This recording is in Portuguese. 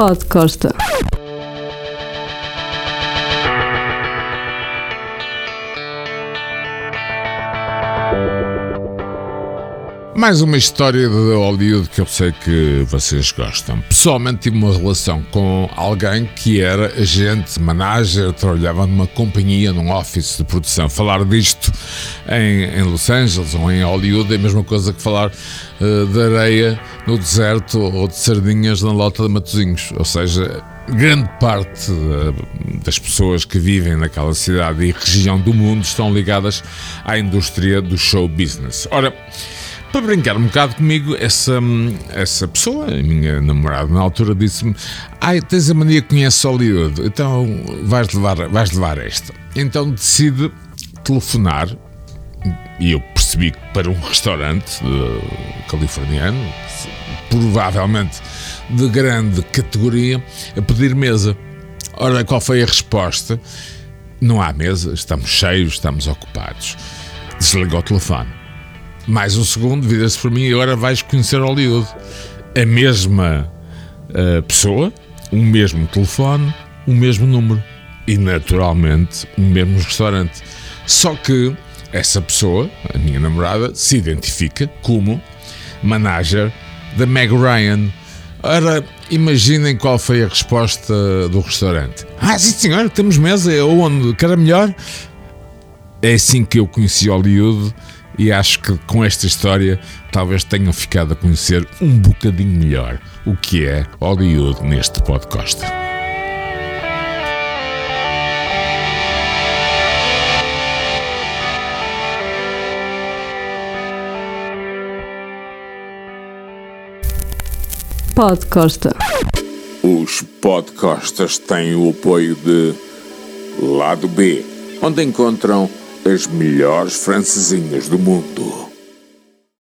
Pod Costa. Mais uma história de Hollywood que eu sei que vocês gostam. Pessoalmente tive uma relação com alguém que era agente, manager, trabalhava numa companhia, num office de produção. Falar disto em, em Los Angeles ou em Hollywood é a mesma coisa que falar uh, de areia no deserto ou de sardinhas na lota de Matozinhos. Ou seja, grande parte uh, das pessoas que vivem naquela cidade e região do mundo estão ligadas à indústria do show business. Ora, para brincar um bocado comigo, essa, essa pessoa, a minha namorada na altura, disse-me: Ai, tens a mania que conheces Hollywood, então vais levar, vais levar esta. Então decide telefonar, e eu percebi que para um restaurante uh, californiano, provavelmente de grande categoria, a pedir mesa. Ora, qual foi a resposta? Não há mesa, estamos cheios, estamos ocupados. Desligou o telefone. Mais um segundo, vira-se por mim e agora vais conhecer Hollywood. A mesma uh, pessoa, o mesmo telefone, o mesmo número e, naturalmente, o mesmo restaurante. Só que essa pessoa, a minha namorada, se identifica como manager da Meg Ryan. Ora, imaginem qual foi a resposta do restaurante. Ah, sim senhor, temos mesa, onde? Quer melhor? É assim que eu conheci Hollywood e acho que com esta história talvez tenham ficado a conhecer um bocadinho melhor o que é Hollywood neste podcast. Pod Costa. Os podcastas têm o apoio de Lado B, onde encontram as melhores francesinhas do mundo.